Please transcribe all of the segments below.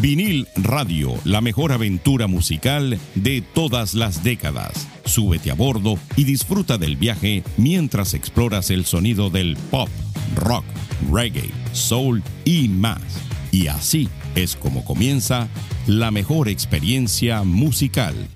Vinil Radio, la mejor aventura musical de todas las décadas. Súbete a bordo y disfruta del viaje mientras exploras el sonido del pop, rock, reggae, soul y más. Y así es como comienza la mejor experiencia musical.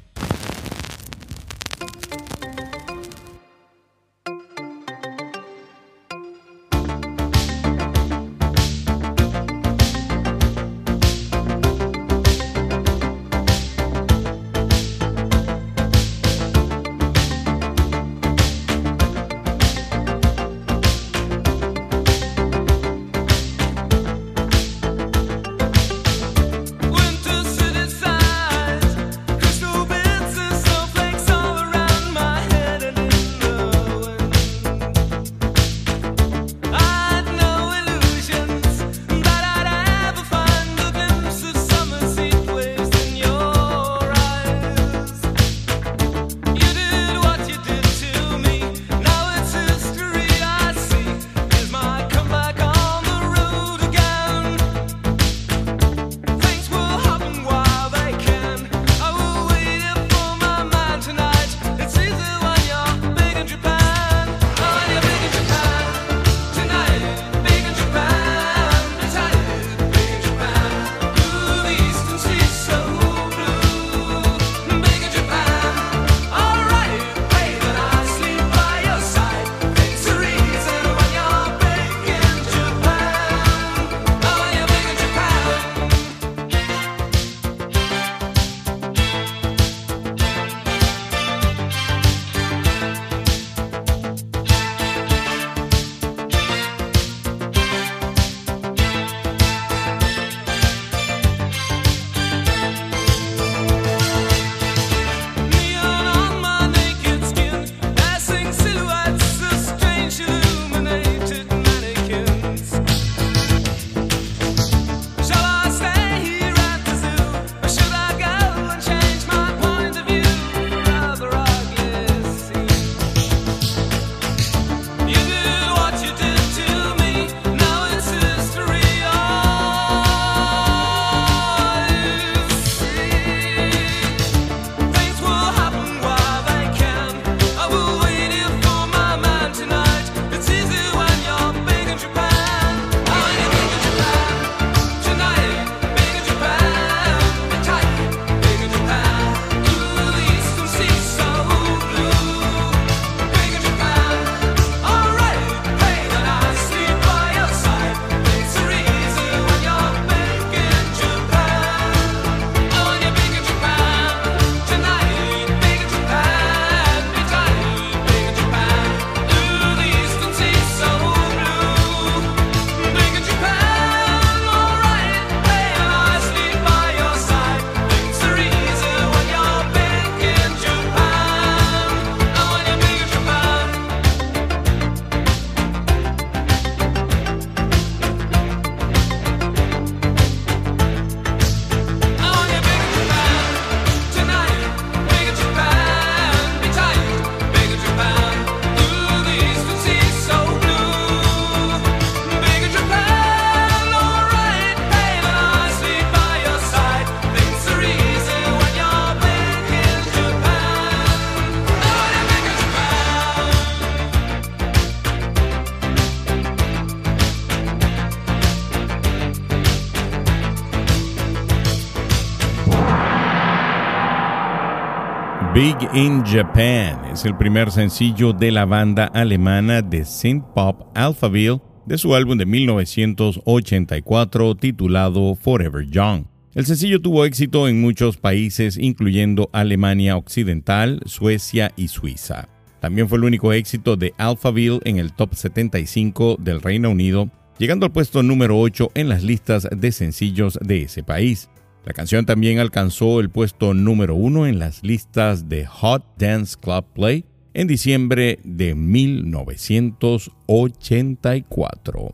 Big in Japan es el primer sencillo de la banda alemana de synth pop Alphaville de su álbum de 1984 titulado Forever Young. El sencillo tuvo éxito en muchos países incluyendo Alemania Occidental, Suecia y Suiza. También fue el único éxito de Alphaville en el top 75 del Reino Unido, llegando al puesto número 8 en las listas de sencillos de ese país. La canción también alcanzó el puesto número uno en las listas de Hot Dance Club Play en diciembre de 1984.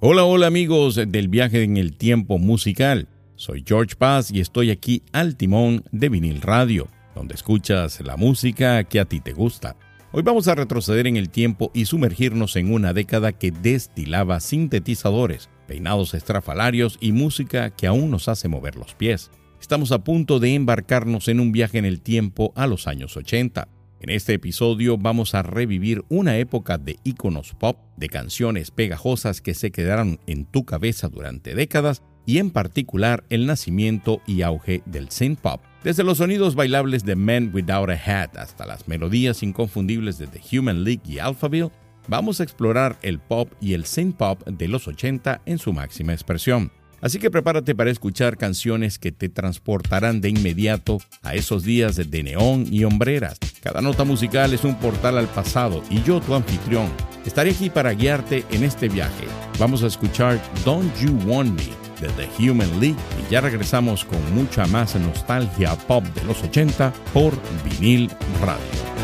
Hola, hola amigos del viaje en el tiempo musical. Soy George Paz y estoy aquí al timón de vinil radio, donde escuchas la música que a ti te gusta. Hoy vamos a retroceder en el tiempo y sumergirnos en una década que destilaba sintetizadores peinados estrafalarios y música que aún nos hace mover los pies. Estamos a punto de embarcarnos en un viaje en el tiempo a los años 80. En este episodio vamos a revivir una época de iconos pop, de canciones pegajosas que se quedaron en tu cabeza durante décadas y en particular el nacimiento y auge del synth pop. Desde los sonidos bailables de Men Without a Hat hasta las melodías inconfundibles de The Human League y Alphaville, vamos a explorar el pop y el synth pop de los 80 en su máxima expresión. Así que prepárate para escuchar canciones que te transportarán de inmediato a esos días de neón y hombreras. Cada nota musical es un portal al pasado y yo, tu anfitrión, estaré aquí para guiarte en este viaje. Vamos a escuchar Don't You Want Me de The Human League y ya regresamos con mucha más nostalgia pop de los 80 por vinil radio.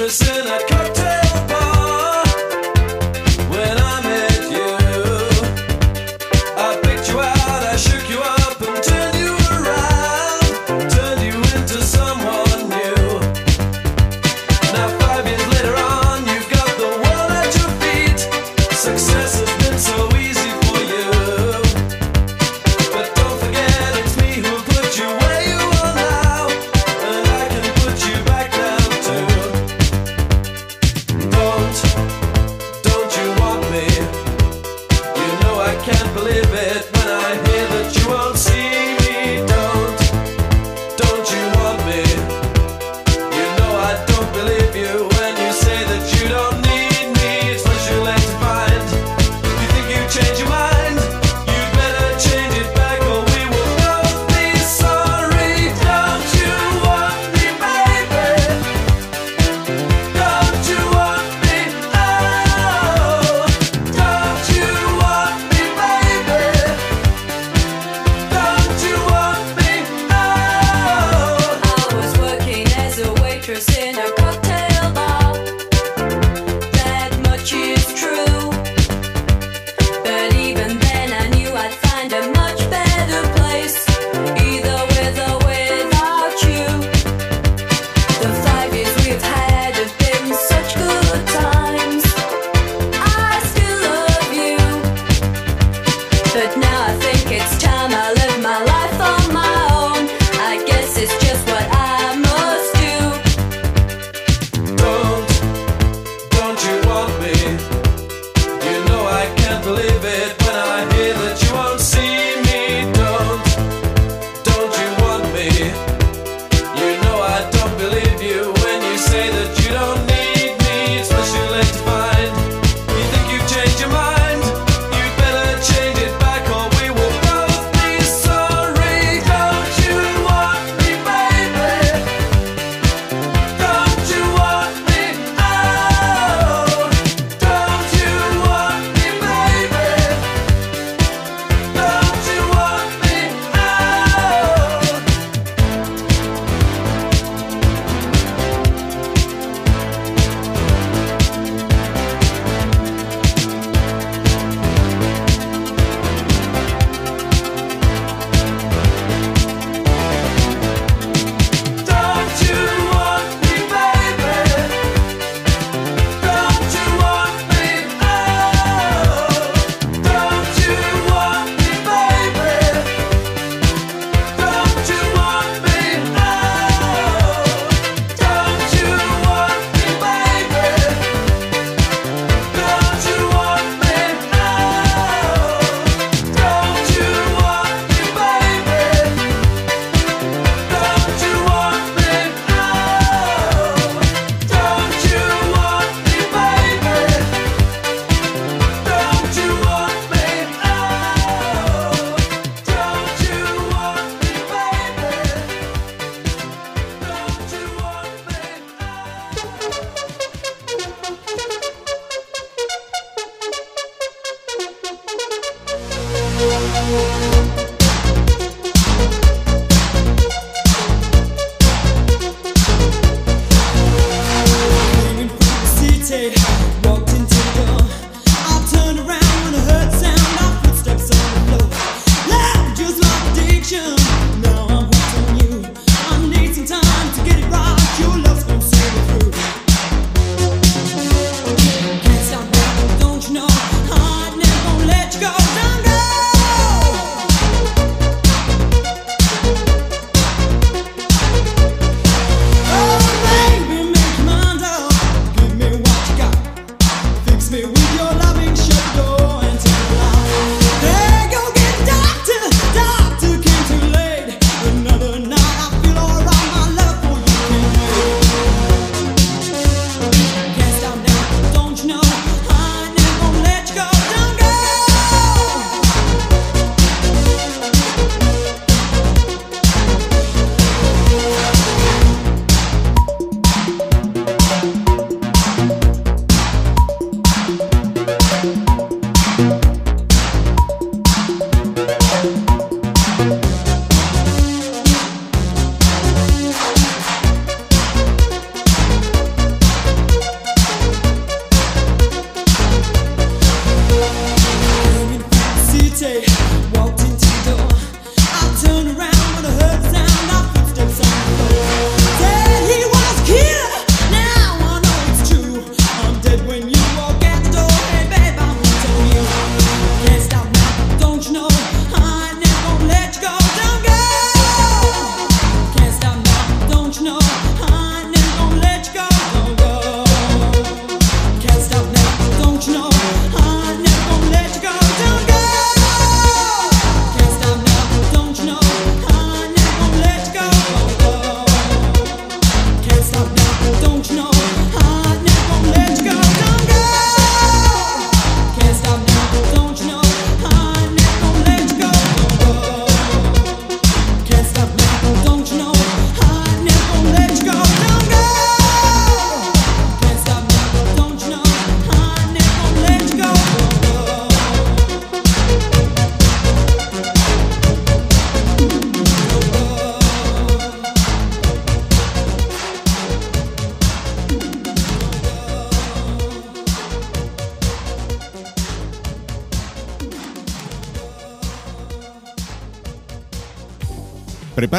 Don't you know?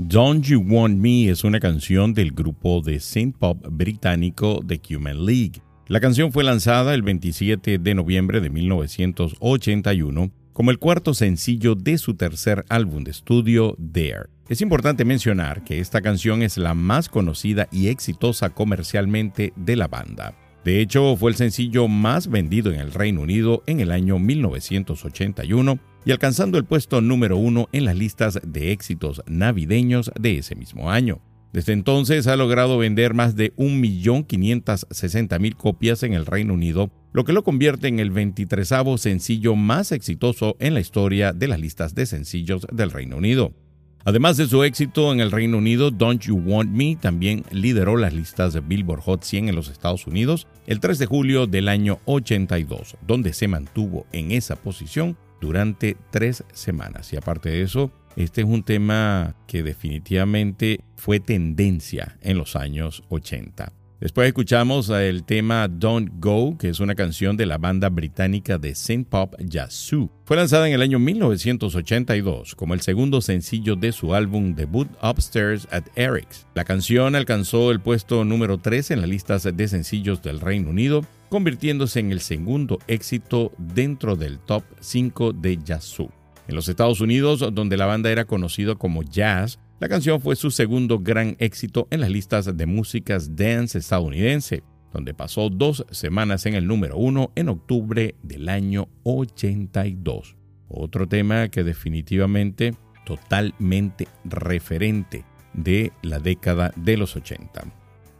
Don't You Want Me es una canción del grupo de synth pop británico The Human League. La canción fue lanzada el 27 de noviembre de 1981 como el cuarto sencillo de su tercer álbum de estudio, There. Es importante mencionar que esta canción es la más conocida y exitosa comercialmente de la banda. De hecho, fue el sencillo más vendido en el Reino Unido en el año 1981 y alcanzando el puesto número uno en las listas de éxitos navideños de ese mismo año. Desde entonces ha logrado vender más de 1.560.000 copias en el Reino Unido, lo que lo convierte en el 23 sencillo más exitoso en la historia de las listas de sencillos del Reino Unido. Además de su éxito en el Reino Unido, Don't You Want Me también lideró las listas de Billboard Hot 100 en los Estados Unidos el 3 de julio del año 82, donde se mantuvo en esa posición durante tres semanas. Y aparte de eso, este es un tema que definitivamente fue tendencia en los años 80. Después escuchamos el tema Don't Go, que es una canción de la banda británica de synth pop Yazoo. Fue lanzada en el año 1982 como el segundo sencillo de su álbum debut Upstairs at Eric's. La canción alcanzó el puesto número 3 en las listas de sencillos del Reino Unido convirtiéndose en el segundo éxito dentro del top 5 de Yazoo. En los Estados Unidos, donde la banda era conocida como Jazz, la canción fue su segundo gran éxito en las listas de músicas dance estadounidense, donde pasó dos semanas en el número uno en octubre del año 82. Otro tema que definitivamente totalmente referente de la década de los 80.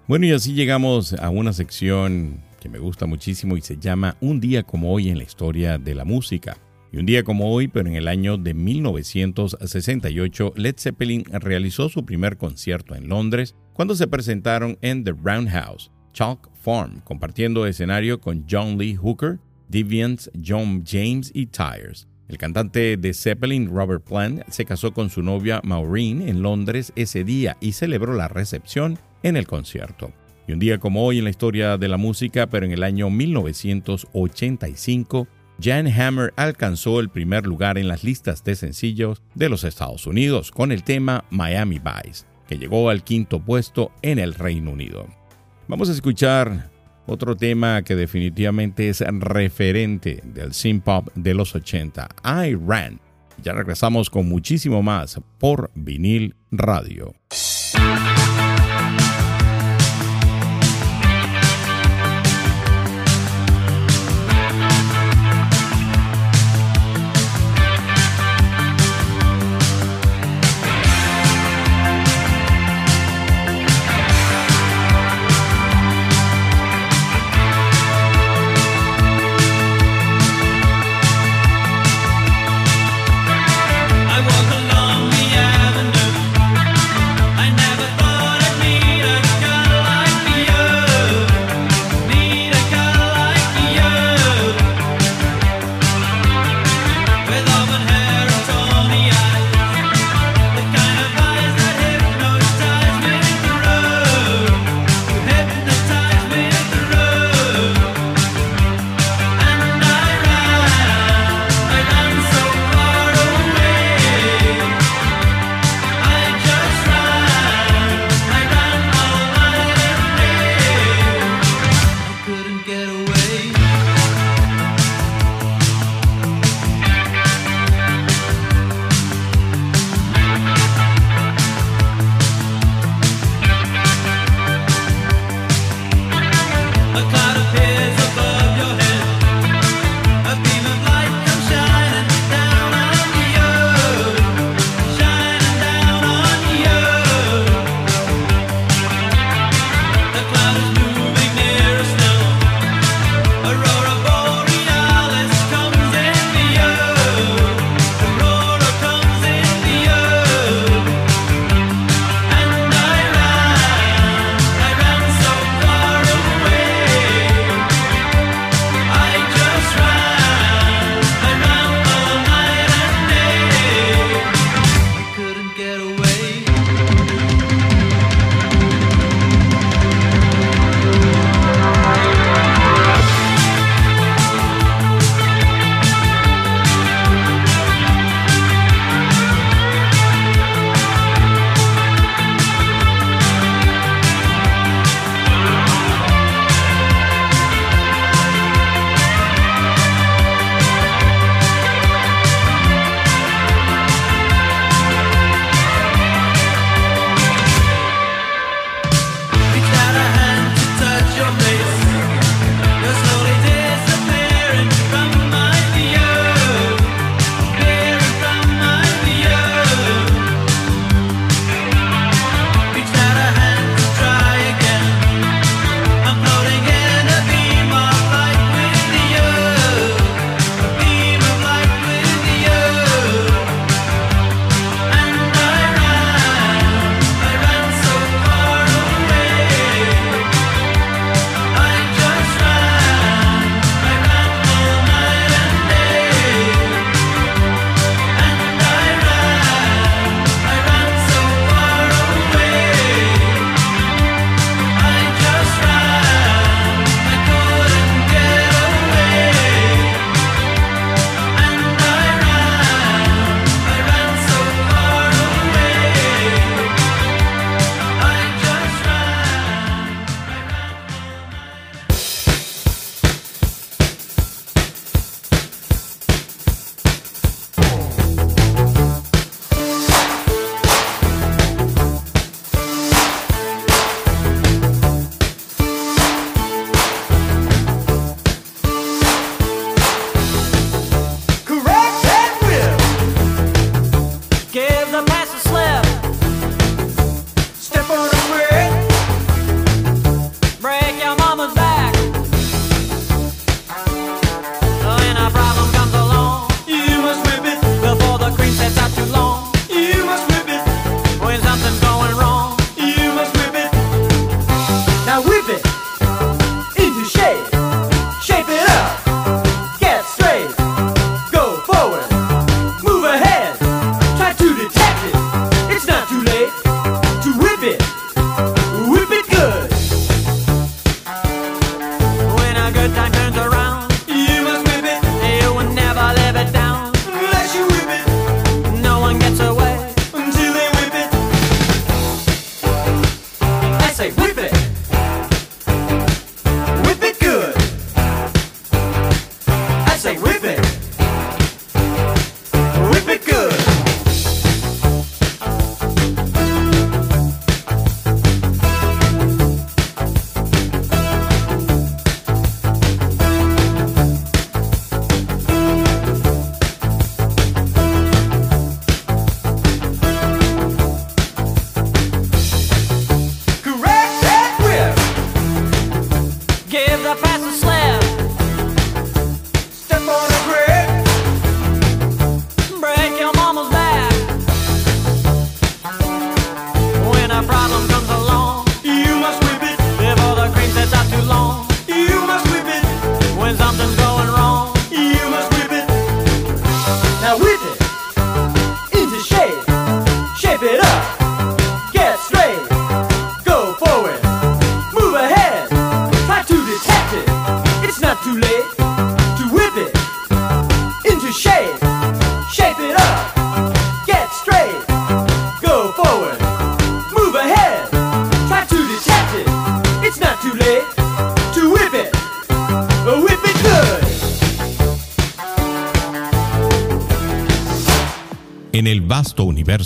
Bueno, y así llegamos a una sección que me gusta muchísimo y se llama Un día como hoy en la historia de la música. Y un día como hoy, pero en el año de 1968, Led Zeppelin realizó su primer concierto en Londres cuando se presentaron en The Roundhouse, Chalk Farm, compartiendo escenario con John Lee Hooker, Deviants, John James y Tyres. El cantante de Zeppelin, Robert Plant, se casó con su novia Maureen en Londres ese día y celebró la recepción en el concierto. Y un día como hoy en la historia de la música, pero en el año 1985, Jan Hammer alcanzó el primer lugar en las listas de sencillos de los Estados Unidos con el tema Miami Vice, que llegó al quinto puesto en el Reino Unido. Vamos a escuchar otro tema que definitivamente es referente del synth pop de los 80, I Ran. Ya regresamos con muchísimo más por vinil radio.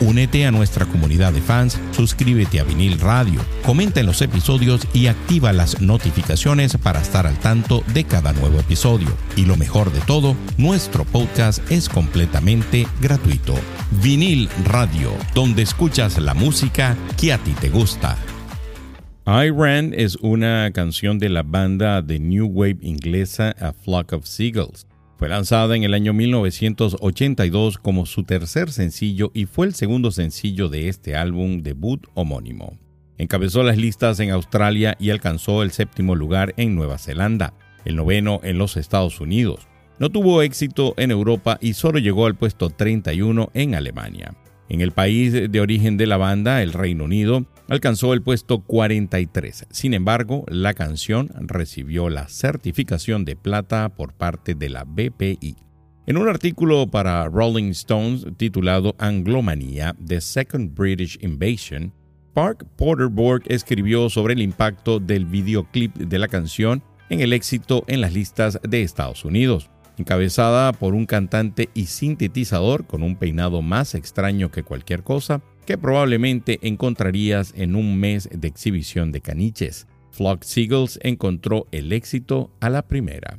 Únete a nuestra comunidad de fans, suscríbete a Vinil Radio, comenta en los episodios y activa las notificaciones para estar al tanto de cada nuevo episodio. Y lo mejor de todo, nuestro podcast es completamente gratuito. Vinil Radio, donde escuchas la música que a ti te gusta. I Ran es una canción de la banda de New Wave inglesa A Flock of Seagulls. Fue lanzada en el año 1982 como su tercer sencillo y fue el segundo sencillo de este álbum debut homónimo. Encabezó las listas en Australia y alcanzó el séptimo lugar en Nueva Zelanda, el noveno en los Estados Unidos. No tuvo éxito en Europa y solo llegó al puesto 31 en Alemania. En el país de origen de la banda, el Reino Unido, alcanzó el puesto 43. Sin embargo, la canción recibió la certificación de plata por parte de la BPI. En un artículo para Rolling Stones titulado Anglomanía, The Second British Invasion, Park Porterborg escribió sobre el impacto del videoclip de la canción en el éxito en las listas de Estados Unidos encabezada por un cantante y sintetizador con un peinado más extraño que cualquier cosa que probablemente encontrarías en un mes de exhibición de caniches. Flock Seagulls encontró el éxito a la primera.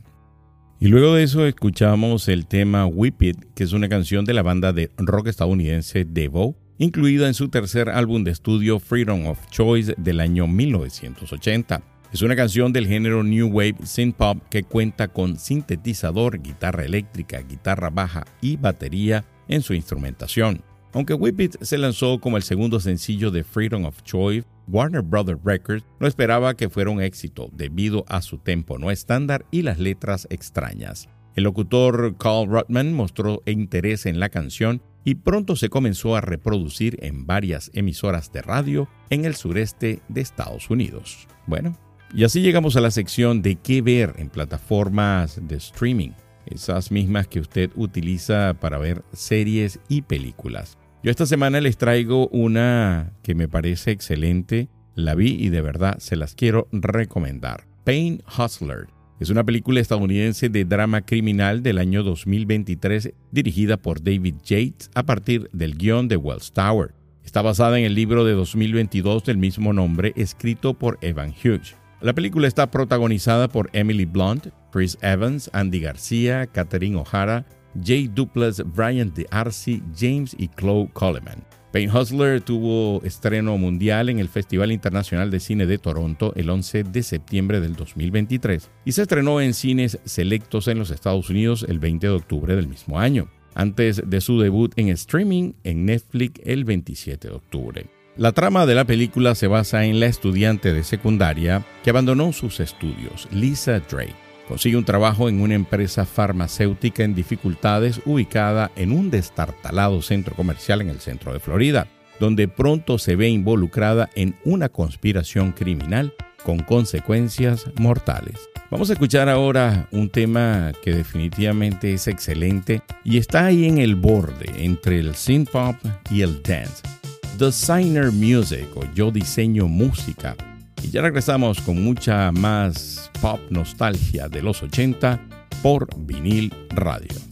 Y luego de eso escuchamos el tema Whip It, que es una canción de la banda de rock estadounidense Devo, incluida en su tercer álbum de estudio Freedom of Choice del año 1980. Es una canción del género New Wave Synth Pop que cuenta con sintetizador, guitarra eléctrica, guitarra baja y batería en su instrumentación. Aunque Whip se lanzó como el segundo sencillo de Freedom of Choice, Warner Brothers Records no esperaba que fuera un éxito debido a su tempo no estándar y las letras extrañas. El locutor Carl Rutman mostró interés en la canción y pronto se comenzó a reproducir en varias emisoras de radio en el sureste de Estados Unidos. Bueno, y así llegamos a la sección de qué ver en plataformas de streaming, esas mismas que usted utiliza para ver series y películas. Yo esta semana les traigo una que me parece excelente La vi y de verdad se las quiero recomendar. Pain Hustler es una película estadounidense de drama criminal del año 2023 dirigida por David Yates a partir del guion de Wells Tower. Está basada en el libro de 2022 del mismo nombre escrito por Evan Hughes. La película está protagonizada por Emily Blunt, Chris Evans, Andy García, Catherine O'Hara, Jay Duplass, Brian DeArcy, James y Chloe Coleman. Pain Hustler tuvo estreno mundial en el Festival Internacional de Cine de Toronto el 11 de septiembre del 2023 y se estrenó en cines selectos en los Estados Unidos el 20 de octubre del mismo año, antes de su debut en streaming en Netflix el 27 de octubre. La trama de la película se basa en la estudiante de secundaria que abandonó sus estudios, Lisa Drake Consigue un trabajo en una empresa farmacéutica en dificultades ubicada en un destartalado centro comercial en el centro de Florida, donde pronto se ve involucrada en una conspiración criminal con consecuencias mortales. Vamos a escuchar ahora un tema que definitivamente es excelente y está ahí en el borde entre el synth pop y el dance. Designer Music o Yo Diseño Música y ya regresamos con mucha más pop nostalgia de los 80 por vinil radio.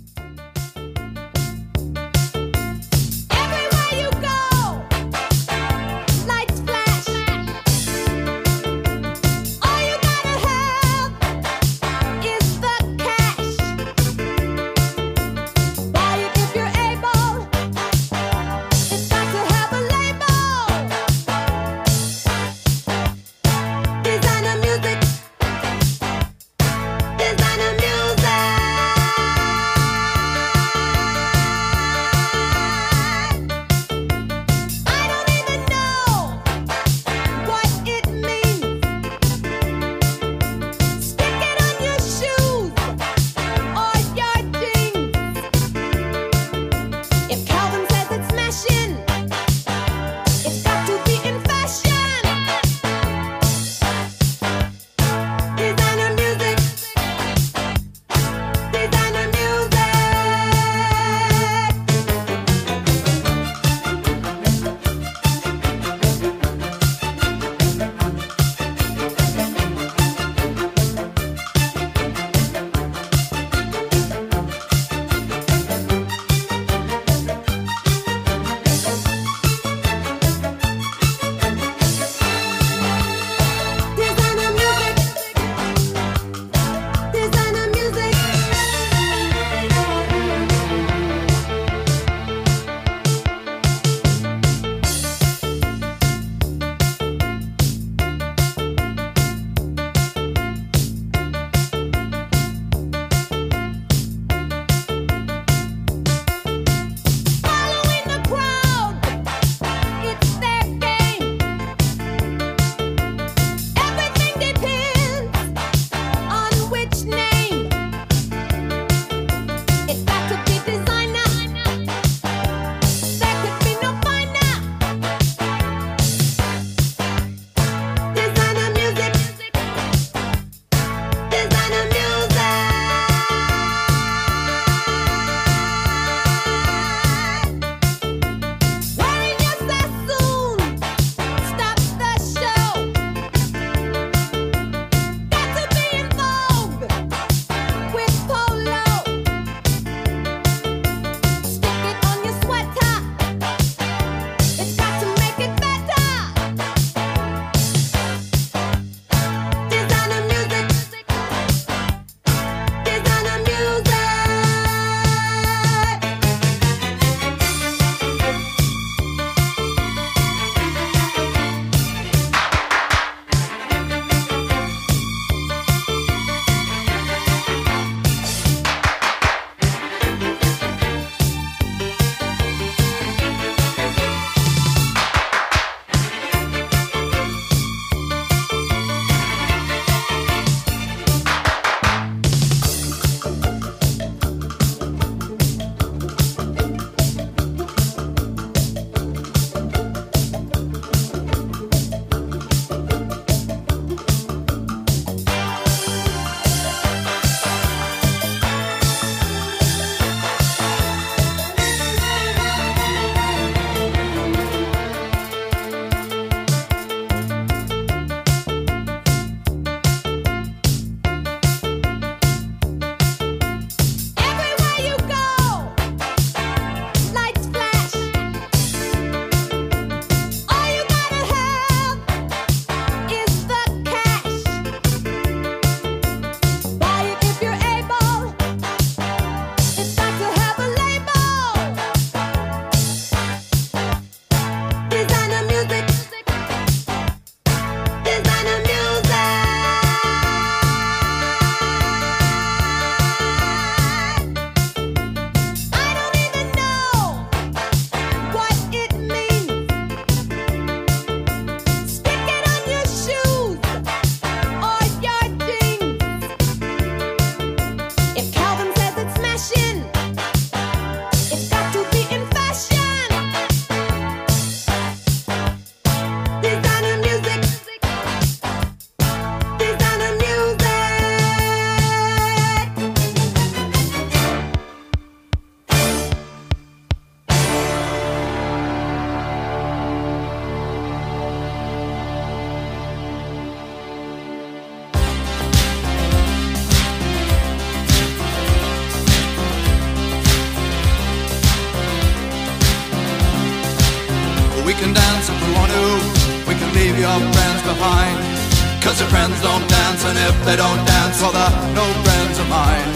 And if they don't dance, well, they're no friends of mine.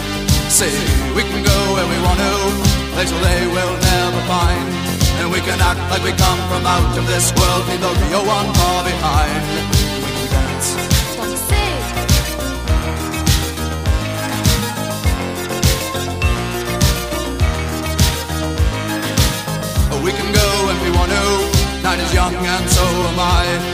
See, we can go where we want to, places they will never find. And we can act like we come from out of this world, leave the real one far behind. We can dance. We can go if we want to. Night is young and so am I.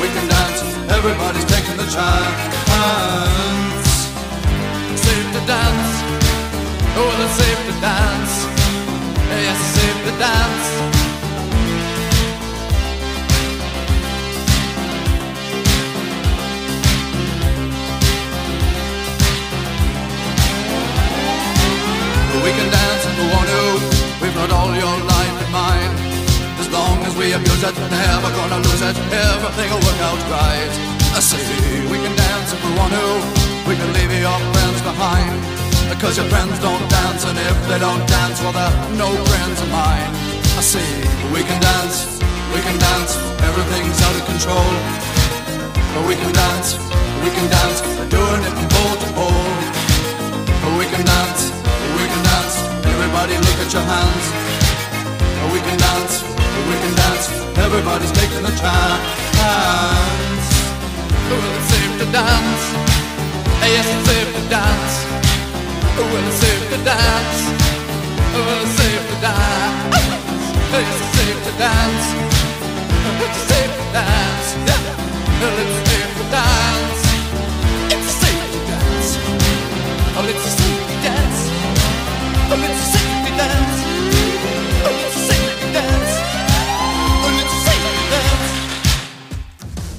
we can dance, everybody's taking the chance. Safe to dance, oh, it's safe to dance. Yes, it's safe to dance. We can dance if we want to. We've got all your life in mind. Long as we abuse it, never gonna lose it. Everything will work out right. I say we can dance if we want to. We can leave your friends behind. Because your friends don't dance, and if they don't dance, well, they're no friends of mine. I say we can dance, we can dance. Everything's out of control. But we can dance, we can dance. We're doing it from pole to pole. But we can dance, we can dance. Everybody look at your hands. We can dance, we can dance. Everybody's taking a chance. Well, it's safe to dance. Yes, it's safe to dance. Well, it's safe to dance. Well, it's safe to dance. Yes, it's safe to dance. It's safe to dance. Yeah. Well, it's safe to dance. It's safe to dance. Oh, it's a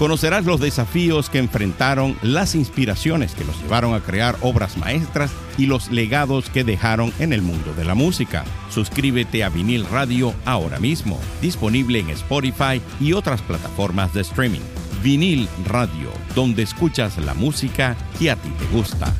Conocerás los desafíos que enfrentaron, las inspiraciones que los llevaron a crear obras maestras y los legados que dejaron en el mundo de la música. Suscríbete a Vinil Radio ahora mismo, disponible en Spotify y otras plataformas de streaming. Vinil Radio, donde escuchas la música que a ti te gusta.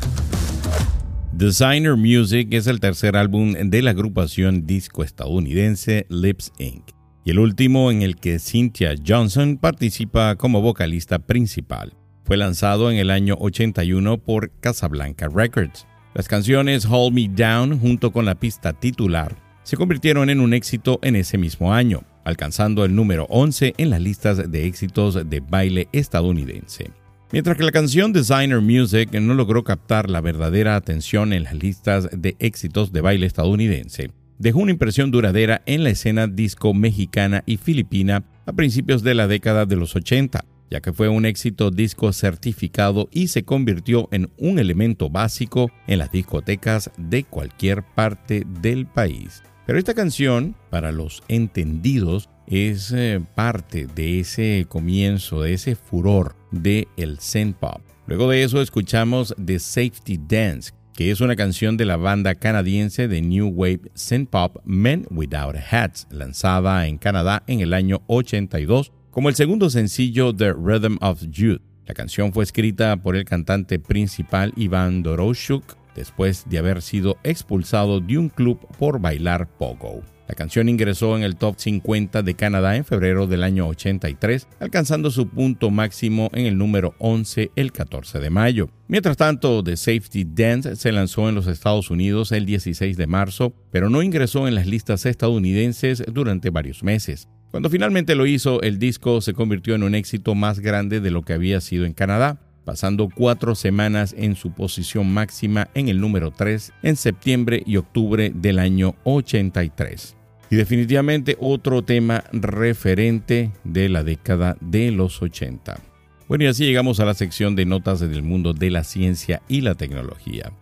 Designer Music es el tercer álbum de la agrupación disco estadounidense Lips Inc. y el último en el que Cynthia Johnson participa como vocalista principal. Fue lanzado en el año 81 por Casablanca Records. Las canciones Hold Me Down junto con la pista titular se convirtieron en un éxito en ese mismo año, alcanzando el número 11 en las listas de éxitos de baile estadounidense. Mientras que la canción Designer Music no logró captar la verdadera atención en las listas de éxitos de baile estadounidense, dejó una impresión duradera en la escena disco mexicana y filipina a principios de la década de los 80, ya que fue un éxito disco certificado y se convirtió en un elemento básico en las discotecas de cualquier parte del país. Pero esta canción, para los entendidos, es eh, parte de ese comienzo, de ese furor de el synth pop. Luego de eso escuchamos The Safety Dance, que es una canción de la banda canadiense de New Wave synth pop Men Without Hats, lanzada en Canadá en el año 82 como el segundo sencillo The Rhythm of Youth. La canción fue escrita por el cantante principal Iván Doroshuk después de haber sido expulsado de un club por bailar pogo. La canción ingresó en el top 50 de Canadá en febrero del año 83, alcanzando su punto máximo en el número 11 el 14 de mayo. Mientras tanto, The Safety Dance se lanzó en los Estados Unidos el 16 de marzo, pero no ingresó en las listas estadounidenses durante varios meses. Cuando finalmente lo hizo, el disco se convirtió en un éxito más grande de lo que había sido en Canadá. pasando cuatro semanas en su posición máxima en el número 3 en septiembre y octubre del año 83. Y definitivamente otro tema referente de la década de los 80. Bueno, y así llegamos a la sección de notas del mundo de la ciencia y la tecnología.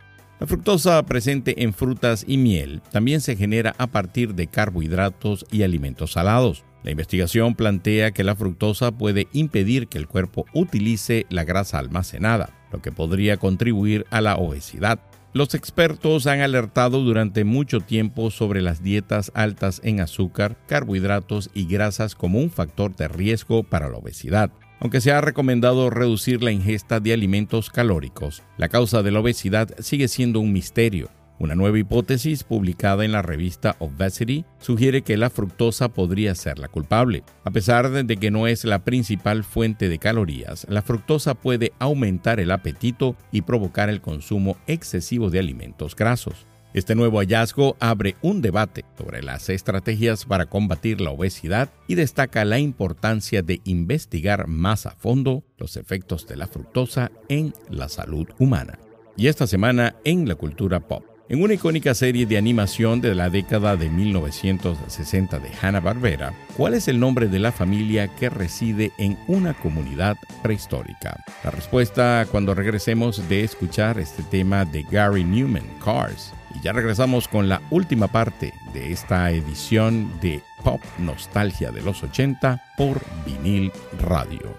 La fructosa presente en frutas y miel también se genera a partir de carbohidratos y alimentos salados. La investigación plantea que la fructosa puede impedir que el cuerpo utilice la grasa almacenada, lo que podría contribuir a la obesidad. Los expertos han alertado durante mucho tiempo sobre las dietas altas en azúcar, carbohidratos y grasas como un factor de riesgo para la obesidad. Aunque se ha recomendado reducir la ingesta de alimentos calóricos, la causa de la obesidad sigue siendo un misterio. Una nueva hipótesis publicada en la revista Obesity sugiere que la fructosa podría ser la culpable. A pesar de que no es la principal fuente de calorías, la fructosa puede aumentar el apetito y provocar el consumo excesivo de alimentos grasos. Este nuevo hallazgo abre un debate sobre las estrategias para combatir la obesidad y destaca la importancia de investigar más a fondo los efectos de la fructosa en la salud humana. Y esta semana en la cultura pop. En una icónica serie de animación de la década de 1960 de Hanna-Barbera, ¿cuál es el nombre de la familia que reside en una comunidad prehistórica? La respuesta cuando regresemos de escuchar este tema de Gary Newman, Cars. Y ya regresamos con la última parte de esta edición de Pop Nostalgia de los 80 por vinil radio.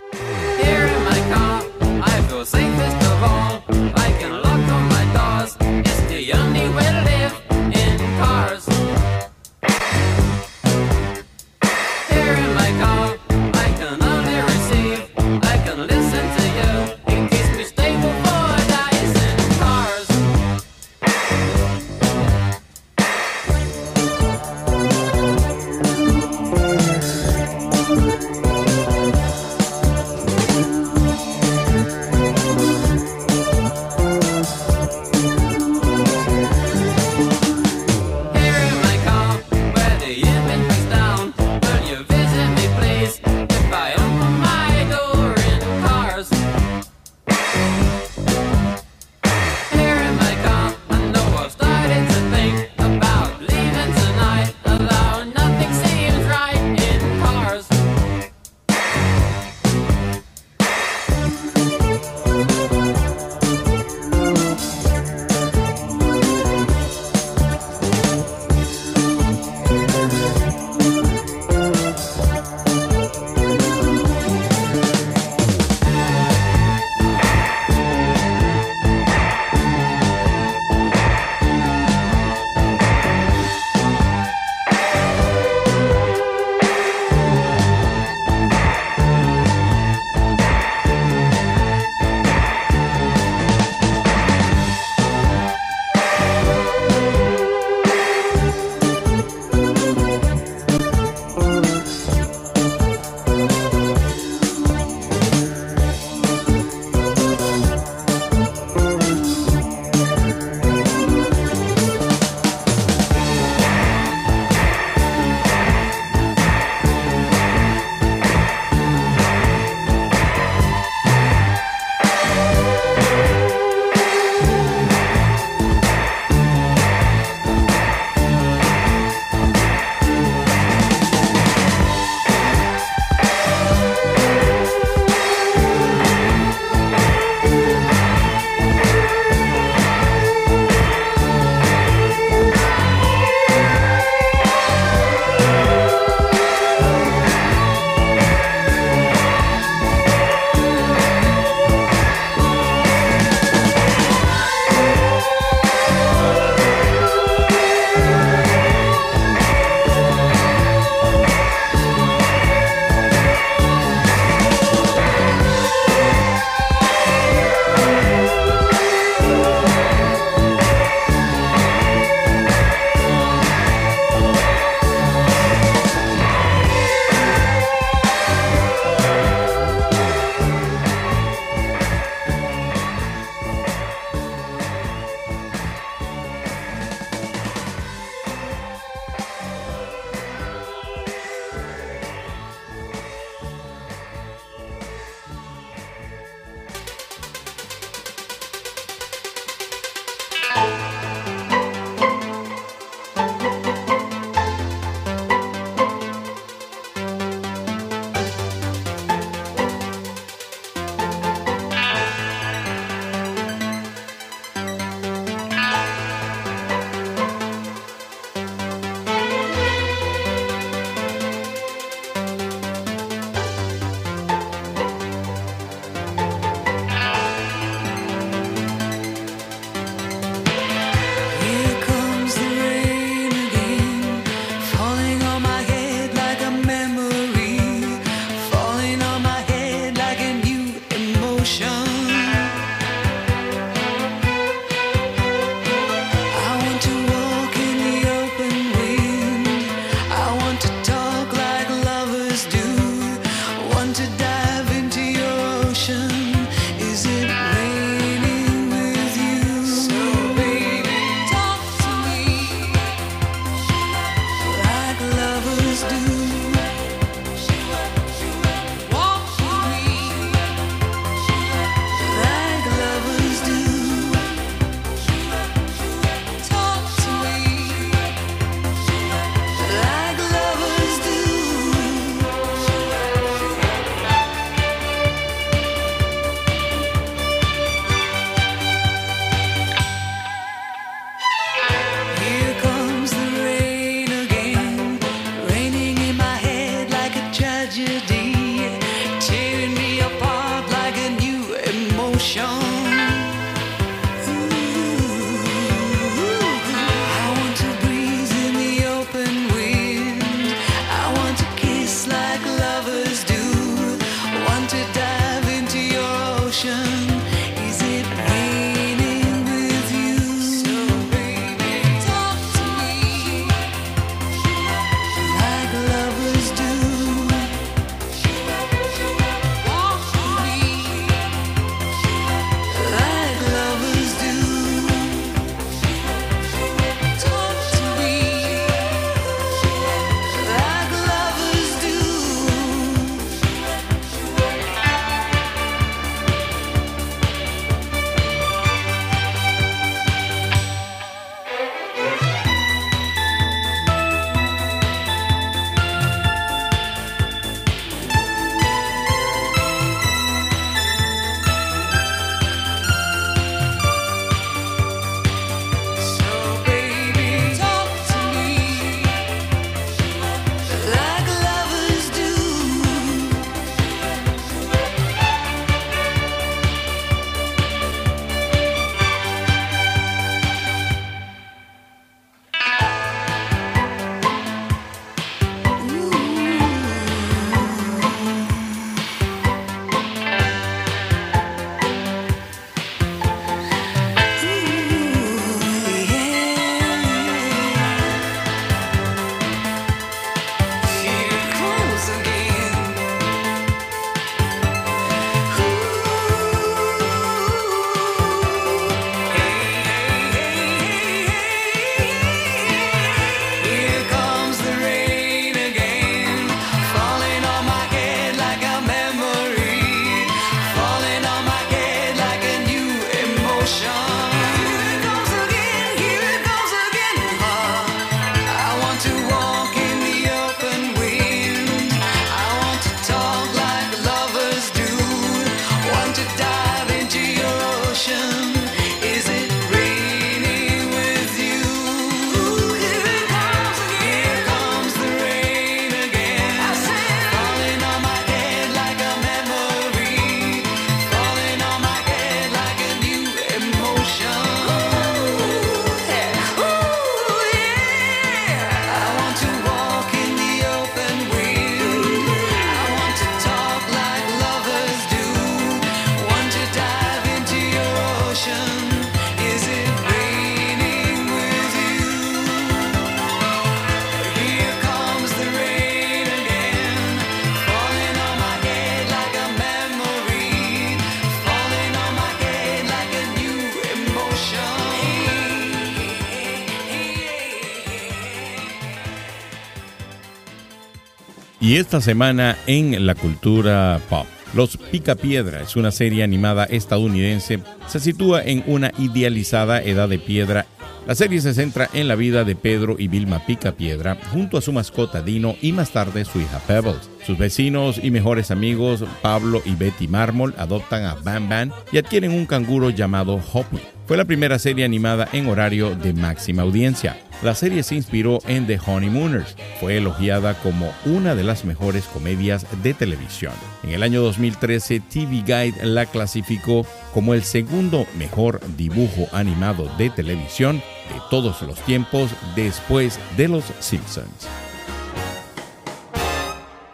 Y esta semana en la cultura pop. Los Picapiedra es una serie animada estadounidense. Se sitúa en una idealizada edad de piedra. La serie se centra en la vida de Pedro y Vilma Picapiedra junto a su mascota Dino y más tarde su hija Pebbles. Sus vecinos y mejores amigos Pablo y Betty Mármol adoptan a Bam Bam y adquieren un canguro llamado Hoppy. Fue la primera serie animada en horario de máxima audiencia. La serie se inspiró en The Honeymooners. Fue elogiada como una de las mejores comedias de televisión. En el año 2013, TV Guide la clasificó como el segundo mejor dibujo animado de televisión de todos los tiempos después de Los Simpsons.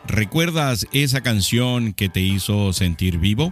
¿Recuerdas esa canción que te hizo sentir vivo?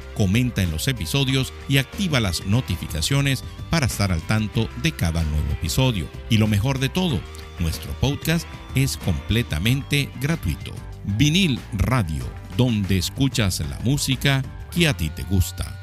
comenta en los episodios y activa las notificaciones para estar al tanto de cada nuevo episodio. Y lo mejor de todo, nuestro podcast es completamente gratuito. Vinil Radio, donde escuchas la música que a ti te gusta.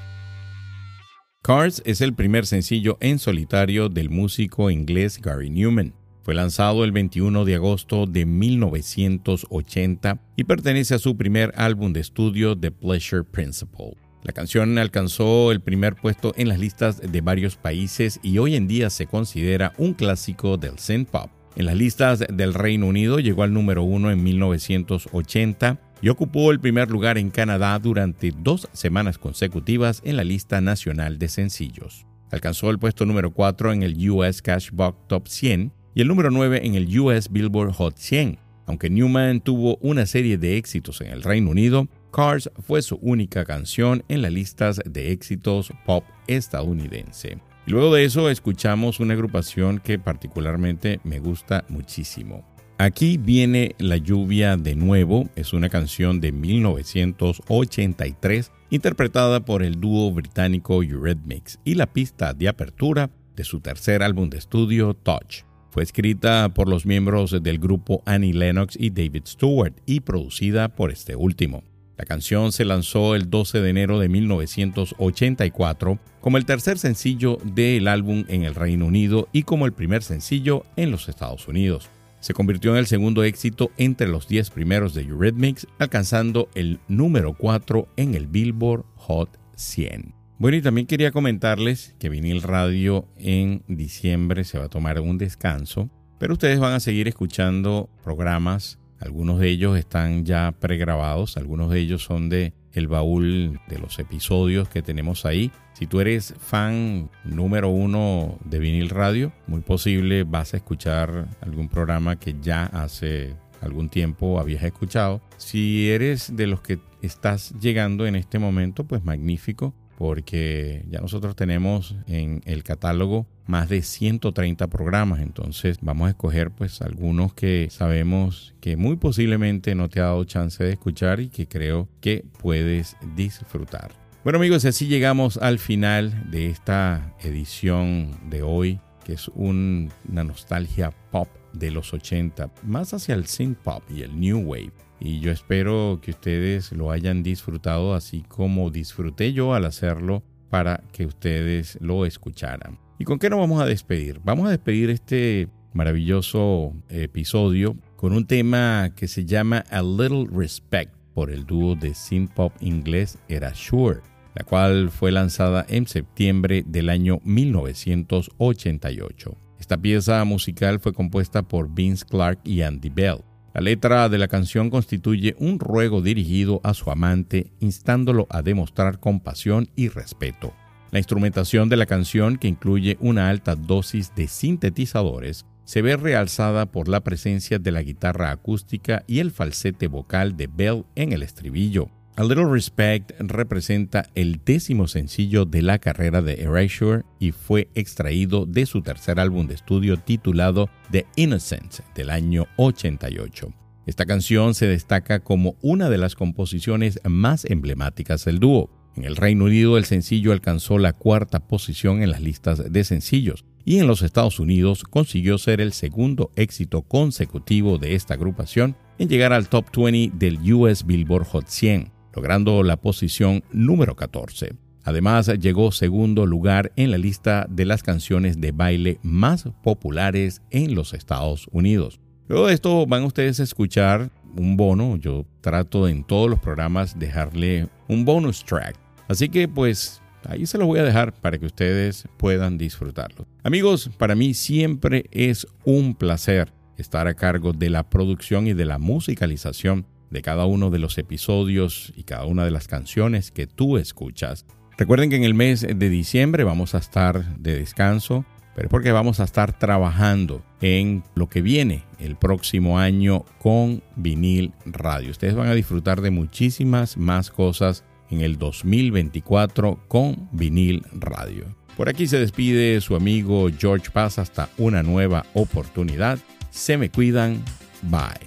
Cars es el primer sencillo en solitario del músico inglés Gary Newman. Fue lanzado el 21 de agosto de 1980 y pertenece a su primer álbum de estudio The Pleasure Principle. La canción alcanzó el primer puesto en las listas de varios países y hoy en día se considera un clásico del synth pop. En las listas del Reino Unido llegó al número uno en 1980 y ocupó el primer lugar en Canadá durante dos semanas consecutivas en la lista nacional de sencillos. Alcanzó el puesto número 4 en el US Cashbox Top 100 y el número 9 en el US Billboard Hot 100. Aunque Newman tuvo una serie de éxitos en el Reino Unido, Cars fue su única canción en las listas de éxitos pop estadounidense. Luego de eso escuchamos una agrupación que particularmente me gusta muchísimo. Aquí viene La lluvia de nuevo, es una canción de 1983 interpretada por el dúo británico Eurythmics y la pista de apertura de su tercer álbum de estudio Touch. Fue escrita por los miembros del grupo Annie Lennox y David Stewart y producida por este último. La canción se lanzó el 12 de enero de 1984 como el tercer sencillo del álbum en el Reino Unido y como el primer sencillo en los Estados Unidos. Se convirtió en el segundo éxito entre los 10 primeros de Eurythmics, alcanzando el número 4 en el Billboard Hot 100. Bueno, y también quería comentarles que Vinil Radio en diciembre se va a tomar un descanso, pero ustedes van a seguir escuchando programas algunos de ellos están ya pregrabados, algunos de ellos son de el baúl de los episodios que tenemos ahí. Si tú eres fan número uno de vinil radio, muy posible vas a escuchar algún programa que ya hace algún tiempo habías escuchado. Si eres de los que estás llegando en este momento, pues magnífico porque ya nosotros tenemos en el catálogo más de 130 programas, entonces vamos a escoger pues algunos que sabemos que muy posiblemente no te ha dado chance de escuchar y que creo que puedes disfrutar. Bueno amigos, así llegamos al final de esta edición de hoy, que es una nostalgia pop de los 80, más hacia el synth pop y el new wave y yo espero que ustedes lo hayan disfrutado así como disfruté yo al hacerlo para que ustedes lo escucharan. ¿Y con qué nos vamos a despedir? Vamos a despedir este maravilloso episodio con un tema que se llama A Little Respect por el dúo de synth pop inglés Erasure, la cual fue lanzada en septiembre del año 1988. Esta pieza musical fue compuesta por Vince Clark y Andy Bell. La letra de la canción constituye un ruego dirigido a su amante, instándolo a demostrar compasión y respeto. La instrumentación de la canción, que incluye una alta dosis de sintetizadores, se ve realzada por la presencia de la guitarra acústica y el falsete vocal de Bell en el estribillo. A Little Respect representa el décimo sencillo de la carrera de Erasure y fue extraído de su tercer álbum de estudio titulado The Innocence del año 88. Esta canción se destaca como una de las composiciones más emblemáticas del dúo. En el Reino Unido el sencillo alcanzó la cuarta posición en las listas de sencillos y en los Estados Unidos consiguió ser el segundo éxito consecutivo de esta agrupación en llegar al top 20 del US Billboard Hot 100, logrando la posición número 14. Además, llegó segundo lugar en la lista de las canciones de baile más populares en los Estados Unidos. Luego esto van ustedes a escuchar un bono. Yo trato en todos los programas dejarle un bonus track Así que pues ahí se lo voy a dejar para que ustedes puedan disfrutarlo. Amigos, para mí siempre es un placer estar a cargo de la producción y de la musicalización de cada uno de los episodios y cada una de las canciones que tú escuchas. Recuerden que en el mes de diciembre vamos a estar de descanso, pero es porque vamos a estar trabajando en lo que viene el próximo año con vinil radio. Ustedes van a disfrutar de muchísimas más cosas en el 2024 con vinil radio. Por aquí se despide su amigo George Paz hasta una nueva oportunidad. Se me cuidan. Bye.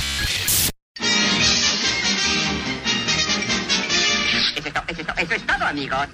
eso, eso, es todo, amigos.